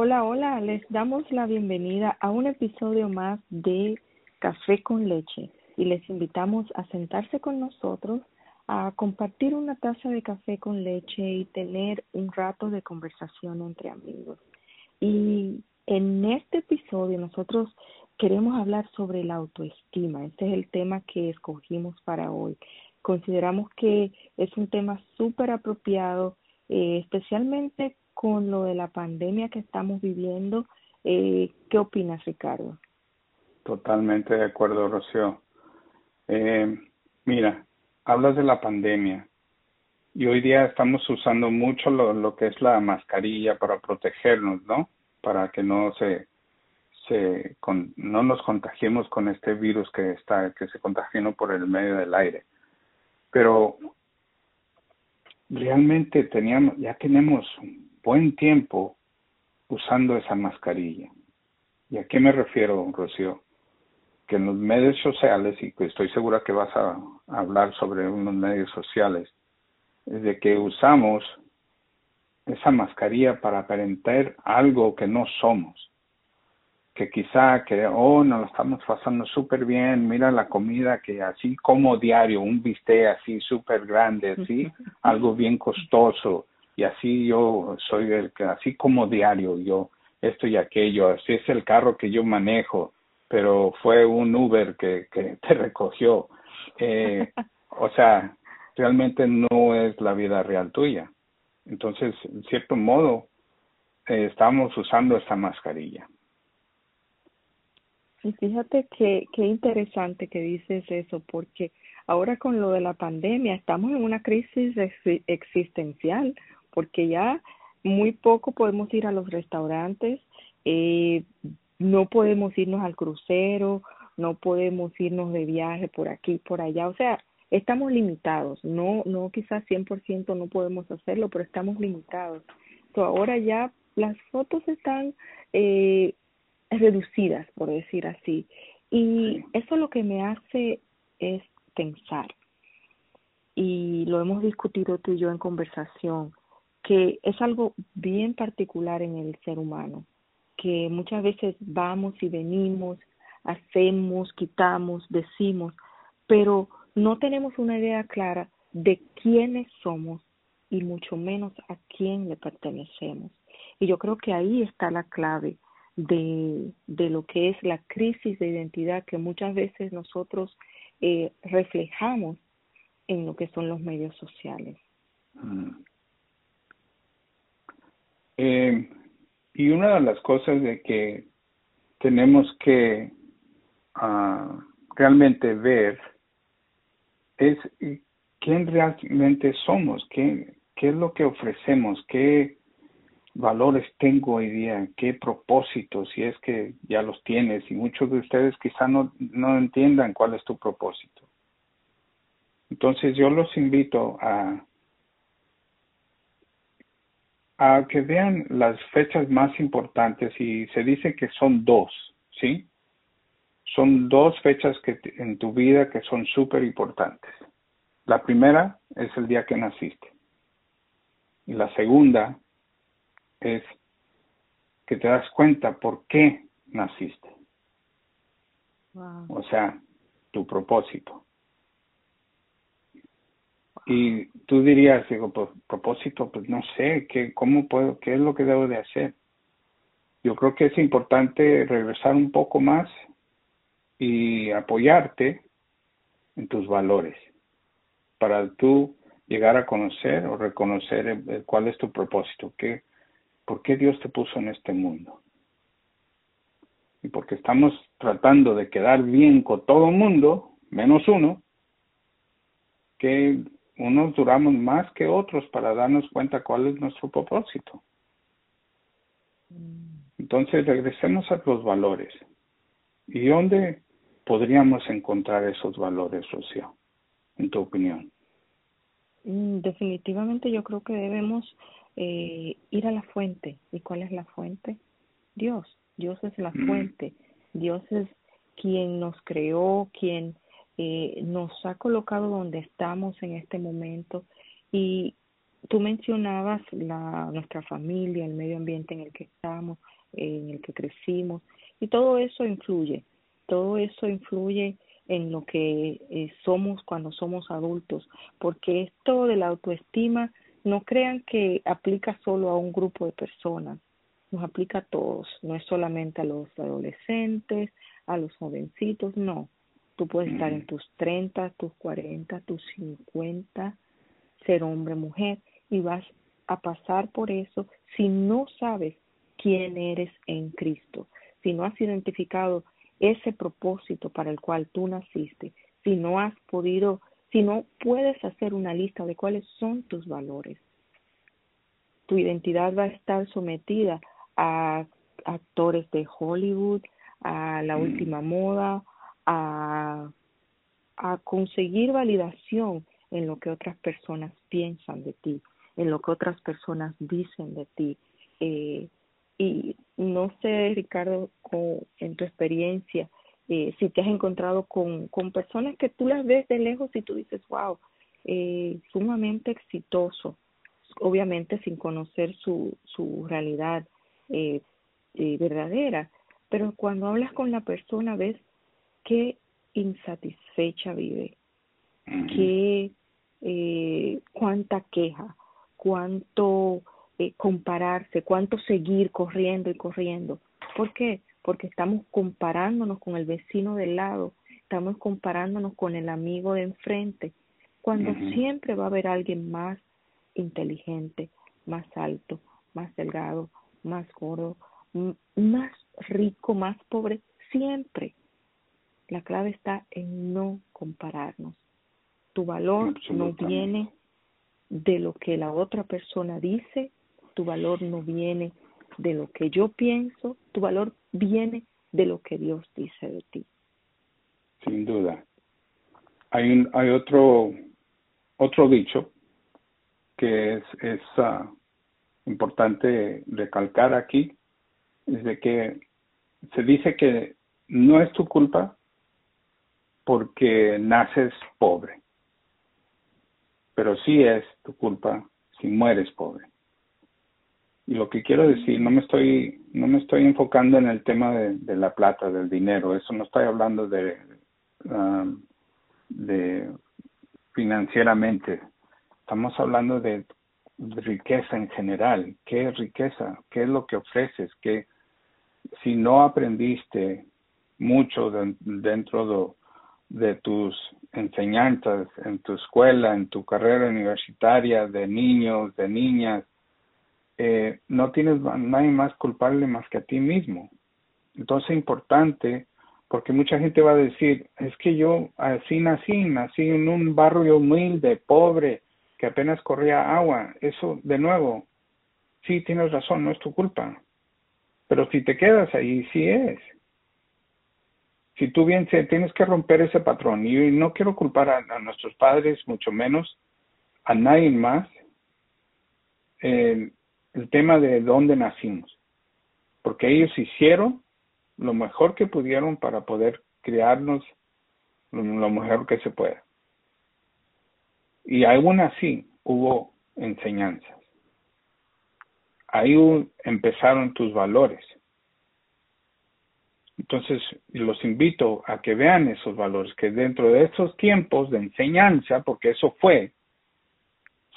Hola, hola, les damos la bienvenida a un episodio más de Café con leche y les invitamos a sentarse con nosotros a compartir una taza de café con leche y tener un rato de conversación entre amigos. Y en este episodio nosotros queremos hablar sobre la autoestima. Este es el tema que escogimos para hoy. Consideramos que es un tema súper apropiado, eh, especialmente con lo de la pandemia que estamos viviendo. Eh, ¿Qué opinas, Ricardo? Totalmente de acuerdo, Rocío. Eh, mira, hablas de la pandemia y hoy día estamos usando mucho lo, que es la mascarilla para protegernos, ¿no? Para que no se, se con, no nos contagiemos con este virus que está que se contagió por el medio del aire. Pero realmente teníamos ya tenemos buen tiempo usando esa mascarilla. ¿Y a qué me refiero, Rocío? Que en los medios sociales, y que estoy segura que vas a hablar sobre unos medios sociales, es de que usamos esa mascarilla para aparentar algo que no somos. Que quizá que, oh, nos lo estamos pasando súper bien, mira la comida que así como diario, un bistec así súper grande, así, algo bien costoso, y así yo soy el que, así como diario, yo esto y aquello, así es el carro que yo manejo, pero fue un Uber que, que te recogió. Eh, o sea, realmente no es la vida real tuya. Entonces, en cierto modo, eh, estamos usando esta mascarilla. Y fíjate que qué interesante que dices eso, porque ahora con lo de la pandemia estamos en una crisis existencial porque ya muy poco podemos ir a los restaurantes, eh, no podemos irnos al crucero, no podemos irnos de viaje por aquí, por allá, o sea, estamos limitados, no, no quizás 100% no podemos hacerlo, pero estamos limitados. So, ahora ya las fotos están eh, reducidas, por decir así, y eso lo que me hace es pensar, y lo hemos discutido tú y yo en conversación, que es algo bien particular en el ser humano, que muchas veces vamos y venimos, hacemos, quitamos, decimos, pero no tenemos una idea clara de quiénes somos y mucho menos a quién le pertenecemos. Y yo creo que ahí está la clave de, de lo que es la crisis de identidad que muchas veces nosotros eh, reflejamos en lo que son los medios sociales. Mm. Eh, y una de las cosas de que tenemos que uh, realmente ver es quién realmente somos, qué, qué es lo que ofrecemos, qué valores tengo hoy día, qué propósitos, si es que ya los tienes, y muchos de ustedes quizá no, no entiendan cuál es tu propósito. Entonces yo los invito a a que vean las fechas más importantes y se dice que son dos, ¿sí? Son dos fechas que en tu vida que son súper importantes. La primera es el día que naciste. Y la segunda es que te das cuenta por qué naciste. O sea, tu propósito. Y tú dirías, digo, por propósito, pues no sé, ¿qué, ¿cómo puedo, qué es lo que debo de hacer? Yo creo que es importante regresar un poco más y apoyarte en tus valores para tú llegar a conocer o reconocer cuál es tu propósito, qué, por qué Dios te puso en este mundo. Y porque estamos tratando de quedar bien con todo el mundo, menos uno, que unos duramos más que otros para darnos cuenta cuál es nuestro propósito. Entonces regresemos a los valores. ¿Y dónde podríamos encontrar esos valores, Rocío, en tu opinión? Mm, definitivamente yo creo que debemos eh, ir a la fuente. ¿Y cuál es la fuente? Dios. Dios es la mm. fuente. Dios es quien nos creó, quien eh, nos ha colocado donde estamos en este momento y tú mencionabas la, nuestra familia, el medio ambiente en el que estamos, en el que crecimos, y todo eso influye, todo eso influye en lo que eh, somos cuando somos adultos, porque esto de la autoestima no crean que aplica solo a un grupo de personas, nos aplica a todos, no es solamente a los adolescentes, a los jovencitos, no. Tú puedes estar en tus 30, tus 40, tus 50, ser hombre, mujer, y vas a pasar por eso si no sabes quién eres en Cristo, si no has identificado ese propósito para el cual tú naciste, si no has podido, si no puedes hacer una lista de cuáles son tus valores. Tu identidad va a estar sometida a actores de Hollywood, a la mm. última moda, a, a conseguir validación en lo que otras personas piensan de ti, en lo que otras personas dicen de ti. Eh, y no sé, Ricardo, con, en tu experiencia, eh, si te has encontrado con, con personas que tú las ves de lejos y tú dices, wow, eh, sumamente exitoso, obviamente sin conocer su, su realidad eh, eh, verdadera, pero cuando hablas con la persona ves qué insatisfecha vive, qué, eh, cuánta queja, cuánto compararse, cuánto seguir corriendo y corriendo. ¿Por qué? Porque estamos comparándonos con el vecino del lado, estamos comparándonos con el amigo de enfrente, cuando siempre va a haber alguien más inteligente, más alto, más delgado, más gordo, más rico, más pobre, siempre. La clave está en no compararnos. Tu valor no viene de lo que la otra persona dice, tu valor no viene de lo que yo pienso, tu valor viene de lo que Dios dice de ti. Sin duda. Hay un, hay otro otro dicho que es, es ah, importante recalcar aquí es de que se dice que no es tu culpa porque naces pobre, pero sí es tu culpa si mueres pobre. Y lo que quiero decir, no me estoy, no me estoy enfocando en el tema de, la plata, del dinero, eso no estoy hablando de, um, de financieramente, estamos hablando de riqueza en general. ¿Qué es riqueza? ¿Qué es lo que ofreces? ¿Qué, si no aprendiste mucho dentro de, tus enseñanzas en tu escuela, en tu carrera universitaria, de niños, de niñas, eh, no tienes nadie más culpable más que a ti mismo. Entonces es importante porque mucha gente va a decir, es que yo así nací, nací en un barrio humilde, pobre, que apenas corría agua. Eso, de nuevo, sí tienes razón, no es tu culpa. Pero si te quedas ahí, sí es. Si tú bien tienes que romper ese patrón, y no quiero culpar a, nuestros padres, mucho menos a nadie más, el tema de dónde nacimos. Porque ellos hicieron lo mejor que pudieron para poder criarnos lo, mejor que se pueda. Y aún así hubo enseñanzas ahí empezaron tus valores. Entonces, los invito a que vean esos valores, que dentro de esos tiempos de enseñanza, porque eso fue,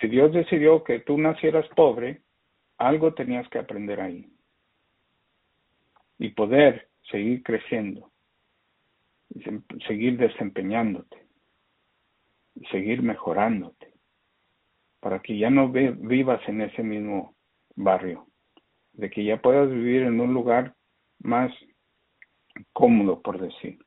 si Dios decidió que tú nacieras pobre, algo tenías que aprender ahí. Y poder seguir creciendo, seguir desempeñándote, seguir mejorándote, para que ya no vivas en ese mismo barrio, de que ya puedas vivir en un lugar más cómodo, por decir.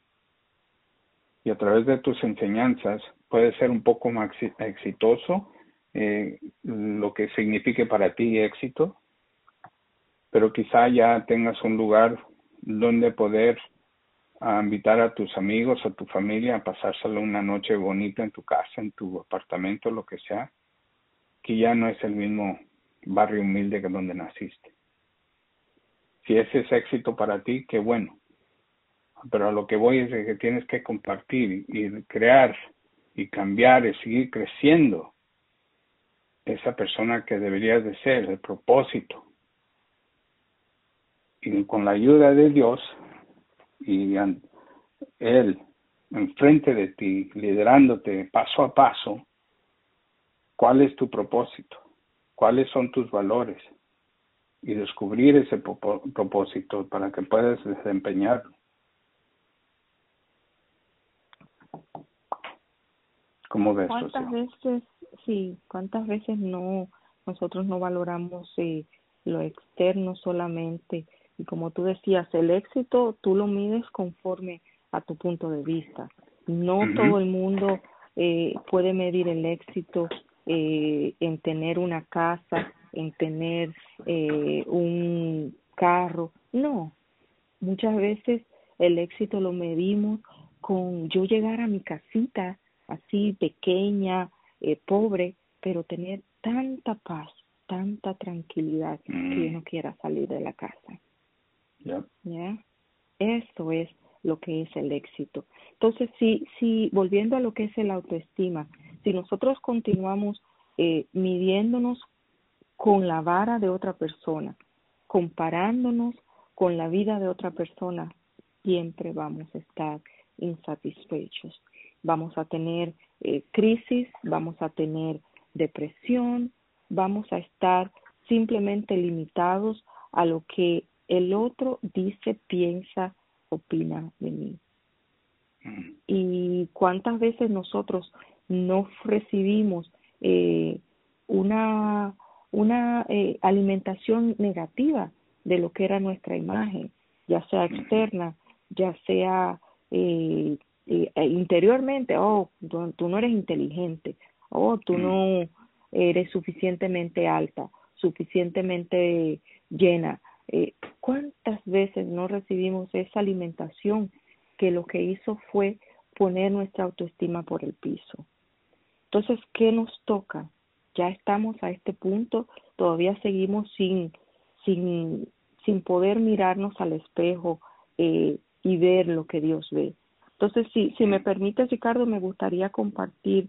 Y a través de tus enseñanzas puedes ser un poco más exitoso, eh, lo que signifique para ti éxito, pero quizá ya tengas un lugar donde poder ah, invitar a tus amigos, a tu familia a pasárselo una noche bonita en tu casa, en tu apartamento, lo que sea, que ya no es el mismo barrio humilde que donde naciste. Si ese es éxito para ti, qué bueno. Pero a lo que voy es que tienes que compartir y crear y cambiar y seguir creciendo esa persona que deberías de ser, el propósito. Y con la ayuda de Dios y Él enfrente de ti, liderándote paso a paso, cuál es tu propósito, cuáles son tus valores y descubrir ese propósito para que puedas desempeñarlo. ¿Cómo ves? ¿Cuántas veces, sí, cuántas veces no, nosotros no valoramos eh, lo externo solamente? Y como tú decías, el éxito tú lo mides conforme a tu punto de vista. No todo el mundo eh, puede medir el éxito eh, en tener una casa, en tener eh, un carro. No, muchas veces el éxito lo medimos con yo llegar a mi casita así pequeña, eh, pobre, pero tener tanta paz, tanta tranquilidad que mm. no quiera salir de la casa. ¿Ya? Eso es lo que es el éxito. Entonces, si, si volviendo a lo que es el autoestima, si nosotros continuamos eh, midiéndonos con la vara de otra persona, comparándonos con la vida de otra persona, siempre vamos a estar insatisfechos vamos a tener eh, crisis, vamos a tener depresión, vamos a estar simplemente limitados a lo que el otro dice, piensa, opina de mí. Mm. Y cuántas veces nosotros no recibimos eh, una, una eh, alimentación negativa de lo que era nuestra imagen, ya sea externa, ya sea eh, e interiormente, oh, tú, no eres inteligente, oh, tú no eres suficientemente alta, suficientemente llena. Eh, ¿Cuántas veces no recibimos esa alimentación que lo que hizo fue poner nuestra autoestima por el piso? Entonces, ¿qué nos toca? Ya estamos a este punto, todavía seguimos sin, sin, sin poder mirarnos al espejo eh, y ver lo que Dios ve. Entonces, si, si me permite, Ricardo, me gustaría compartir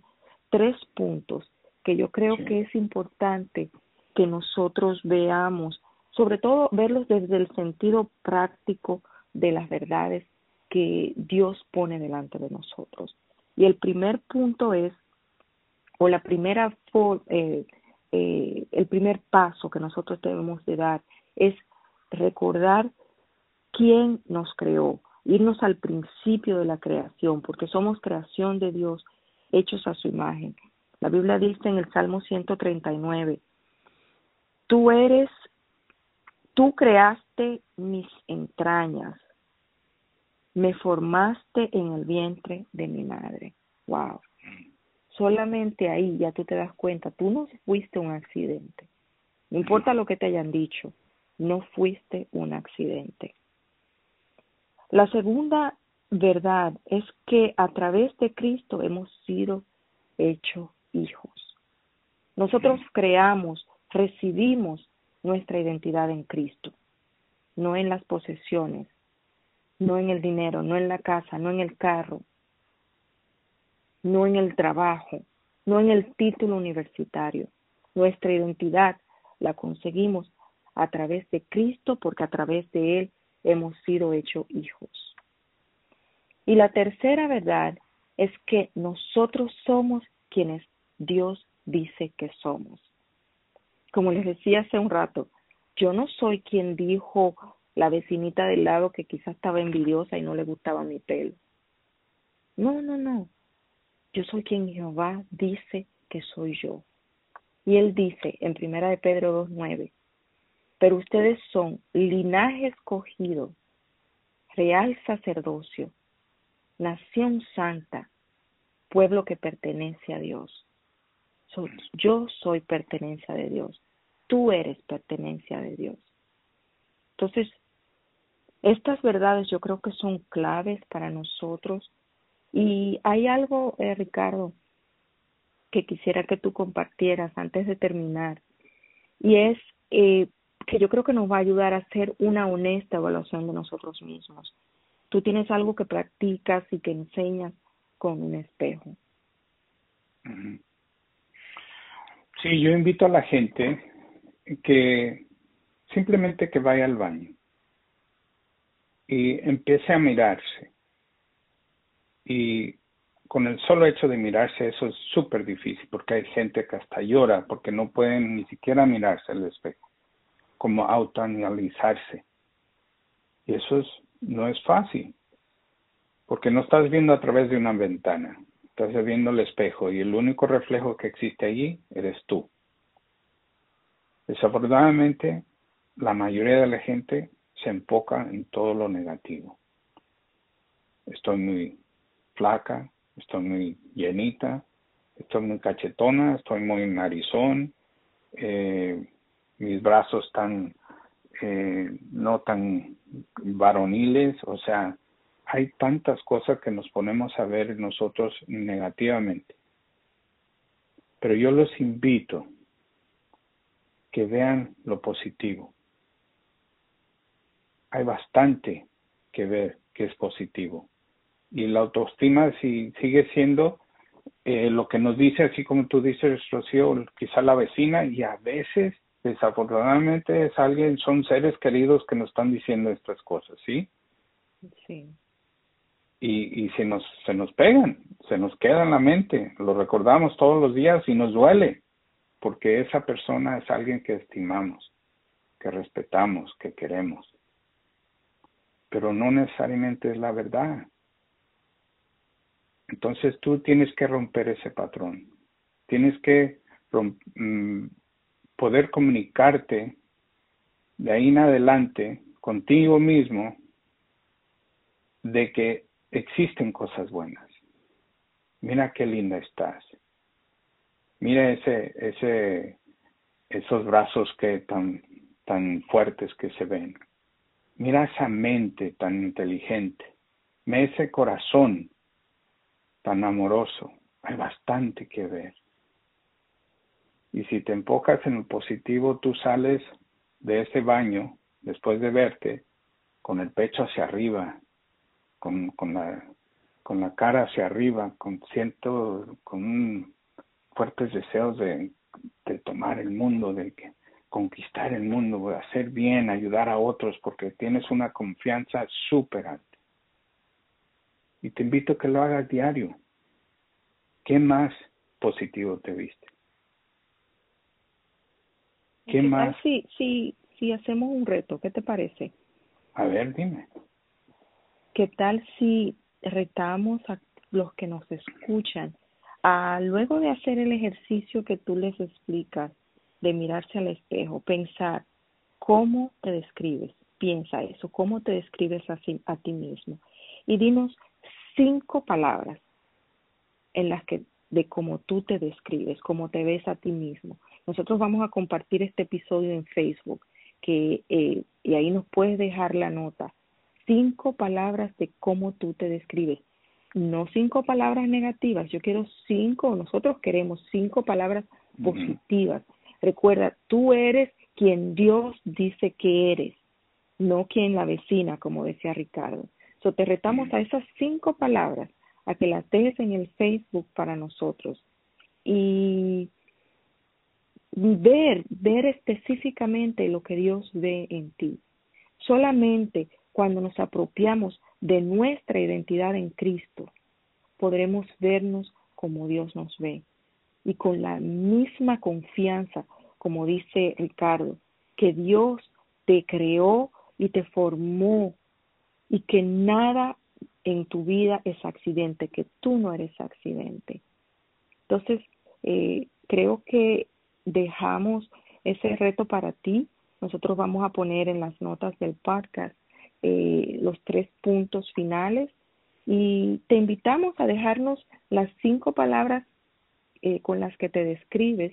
tres puntos que yo creo que es importante que nosotros veamos, sobre todo verlos desde el sentido práctico de las verdades que Dios pone delante de nosotros. Y el primer punto es, o la primera, eh, eh, el primer paso que nosotros debemos de dar es recordar quién nos creó, irnos al principio de la creación, porque somos creación de Dios, hechos a su imagen. La Biblia dice en el Salmo 139, tú eres, tú creaste mis entrañas, me formaste en el vientre de mi madre. Wow. Solamente ahí ya tú te das cuenta, tú no fuiste un accidente. No importa lo que te hayan dicho, no fuiste un accidente. La segunda verdad es que a través de Cristo hemos sido hechos hijos. Nosotros creamos, recibimos nuestra identidad en Cristo, no en las posesiones, no en el dinero, no en la casa, no en el carro, no en el trabajo, no en el título universitario. Nuestra identidad la conseguimos a través de Cristo porque a través de Él hemos sido hechos hijos. Y la tercera verdad es que nosotros somos quienes Dios dice que somos. Como les decía hace un rato, yo no soy quien dijo la vecinita del lado que quizás estaba envidiosa y no le gustaba mi pelo. No, no, no. Yo soy quien Jehová dice que soy yo. Y él dice en Primera de Pedro 2.9, pero ustedes son linaje escogido, real sacerdocio, nación santa, pueblo que pertenece a Dios. yo soy pertenencia de Dios, tú eres pertenencia de Dios. Entonces, estas verdades yo creo que son claves para nosotros y hay algo, eh, Ricardo, que quisiera que tú compartieras antes de terminar y es eh, que yo creo que nos va a ayudar a hacer una honesta evaluación de nosotros mismos. Tú tienes algo que practicas y que enseñas con un espejo. Sí, yo invito a la gente que simplemente que vaya al baño y empiece a mirarse. Y con el solo hecho de mirarse eso es súper difícil porque hay gente que hasta llora porque no pueden ni siquiera mirarse al espejo, como autoanalizarse. Y eso es, no es fácil, porque no estás viendo a través de una ventana, estás viendo el espejo y el único reflejo que existe allí eres tú. Desafortunadamente, la mayoría de la gente se enfoca en todo lo negativo. Estoy muy flaca, estoy muy llenita, estoy muy cachetona, estoy muy narizón, eh, mis brazos están eh, no tan varoniles, o sea, hay tantas cosas que nos ponemos a ver nosotros negativamente. Pero yo los invito que vean lo positivo. Hay bastante que ver que es positivo. Y la autoestima si sigue siendo eh, lo que nos dice, así como tú dices, Rocío, quizá la vecina, y a veces, desafortunadamente, es alguien, son seres queridos que nos están diciendo estas cosas, ¿sí? Sí. Y, y se, nos, se nos pegan, se nos queda en la mente, lo recordamos todos los días y nos duele porque esa persona es alguien que estimamos, que respetamos, que queremos. Pero no necesariamente es la verdad. Entonces tú tienes que romper ese patrón. Tienes que mm, poder comunicarte de ahí en adelante contigo mismo de que existen cosas buenas. Mira qué linda estás. Mira ese, ese, esos brazos que tan, tan fuertes que se ven. Mira esa mente tan inteligente. Mira ese corazón tan amoroso. Hay bastante que ver. Y si te enfocas en el positivo, tú sales de ese baño, después de verte, con el pecho hacia arriba, con, con, la, con la cara hacia arriba, con siento, con un fuertes deseos de, tomar el mundo, de conquistar el mundo, de hacer bien, ayudar a otros, porque tienes una confianza súper alta. Y te invito a que lo hagas diario. ¿Qué más positivo te viste? ¿Qué, más? Si, si, si hacemos un reto, ¿qué te parece? A ver, dime. ¿Qué tal si retamos a los que nos escuchan luego de hacer el ejercicio que tú les explicas, de mirarse al espejo, pensar cómo te describes, piensa eso, cómo te describes a, a ti mismo. Y dinos cinco palabras en las que de cómo tú te describes, cómo te ves a ti mismo. Nosotros vamos a compartir este episodio en Facebook que, eh, y ahí nos puedes dejar la nota. Cinco palabras de cómo tú te describes no cinco palabras negativas, yo quiero cinco, nosotros queremos cinco palabras positivas. Recuerda, tú eres quien Dios dice que eres, no quien la vecina, como decía Ricardo. So, te retamos a esas cinco palabras, a que las dejes en el Facebook para nosotros y ver, ver específicamente lo que Dios ve en ti. Solamente cuando nos apropiamos de nuestra identidad en Cristo, podremos vernos como Dios nos ve y con la misma confianza, como dice Ricardo, que Dios te creó y te formó y que nada en tu vida es accidente, que tú no eres accidente. Entonces, eh, creo que dejamos ese reto para ti. Nosotros vamos a poner en las notas del podcast eh, los tres puntos finales y te invitamos a dejarnos las cinco palabras eh, con las que te describes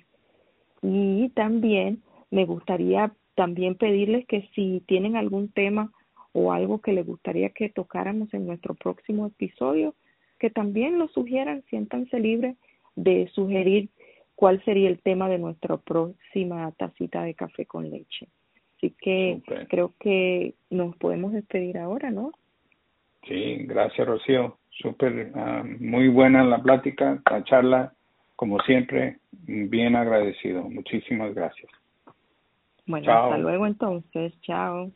y también me gustaría también pedirles que si tienen algún tema o algo que les gustaría que tocáramos en nuestro próximo episodio, que también lo sugieran, siéntanse libres de sugerir cuál sería el tema de nuestra próxima tacita de café con leche. Así que creo que nos podemos despedir ahora, ¿no? Sí, gracias Rocío. Súper, ah, muy buena la plática, la charla, como siempre, bien agradecido. Muchísimas gracias. Bueno, hasta luego entonces. Chao.